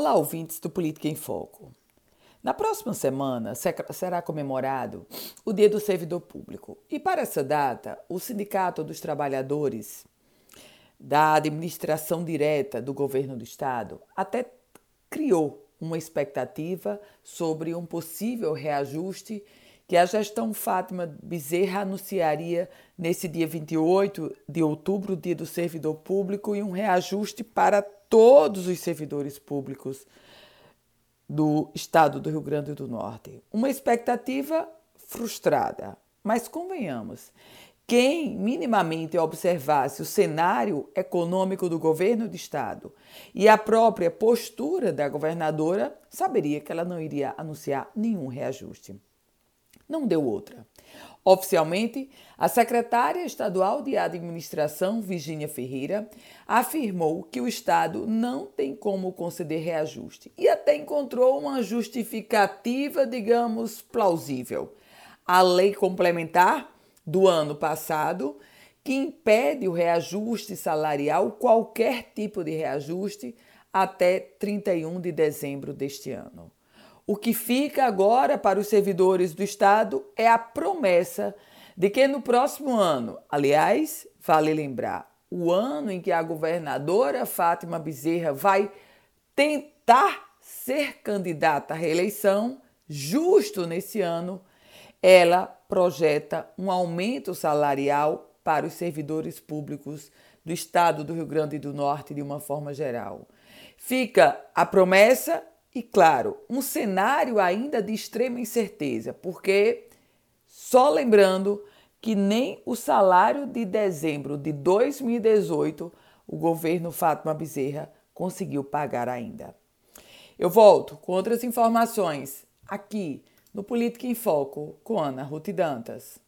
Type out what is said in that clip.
Olá, ouvintes do Política em Foco. Na próxima semana será comemorado o Dia do Servidor Público e, para essa data, o Sindicato dos Trabalhadores da Administração Direta do Governo do Estado até criou uma expectativa sobre um possível reajuste que a gestão Fátima Bezerra anunciaria nesse dia 28 de outubro, dia do servidor público, e um reajuste para todos os servidores públicos do estado do Rio Grande do Norte. Uma expectativa frustrada, mas convenhamos, quem minimamente observasse o cenário econômico do governo do estado e a própria postura da governadora saberia que ela não iria anunciar nenhum reajuste. Não deu outra. Oficialmente, a secretária estadual de administração, Virginia Ferreira, afirmou que o Estado não tem como conceder reajuste e até encontrou uma justificativa, digamos, plausível. A lei complementar do ano passado, que impede o reajuste salarial, qualquer tipo de reajuste, até 31 de dezembro deste ano. O que fica agora para os servidores do Estado é a promessa de que no próximo ano, aliás, vale lembrar, o ano em que a governadora Fátima Bezerra vai tentar ser candidata à reeleição, justo nesse ano, ela projeta um aumento salarial para os servidores públicos do estado do Rio Grande do Norte de uma forma geral. Fica a promessa e, claro, um cenário ainda de extrema incerteza, porque só lembrando que nem o salário de dezembro de 2018 o governo Fátima Bezerra conseguiu pagar ainda. Eu volto com outras informações aqui no Política em Foco com Ana Ruth Dantas.